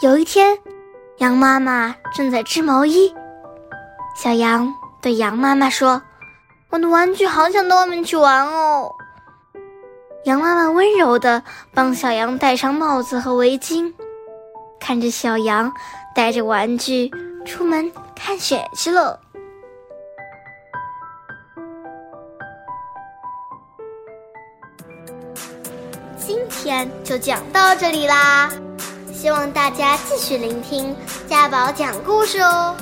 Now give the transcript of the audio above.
有一天，羊妈妈正在织毛衣，小羊对羊妈妈说：“我的玩具好想到外面去玩哦。”羊妈妈温柔地帮小羊戴上帽子和围巾，看着小羊带着玩具出门看雪去了。今天就讲到这里啦。希望大家继续聆听家宝讲故事哦。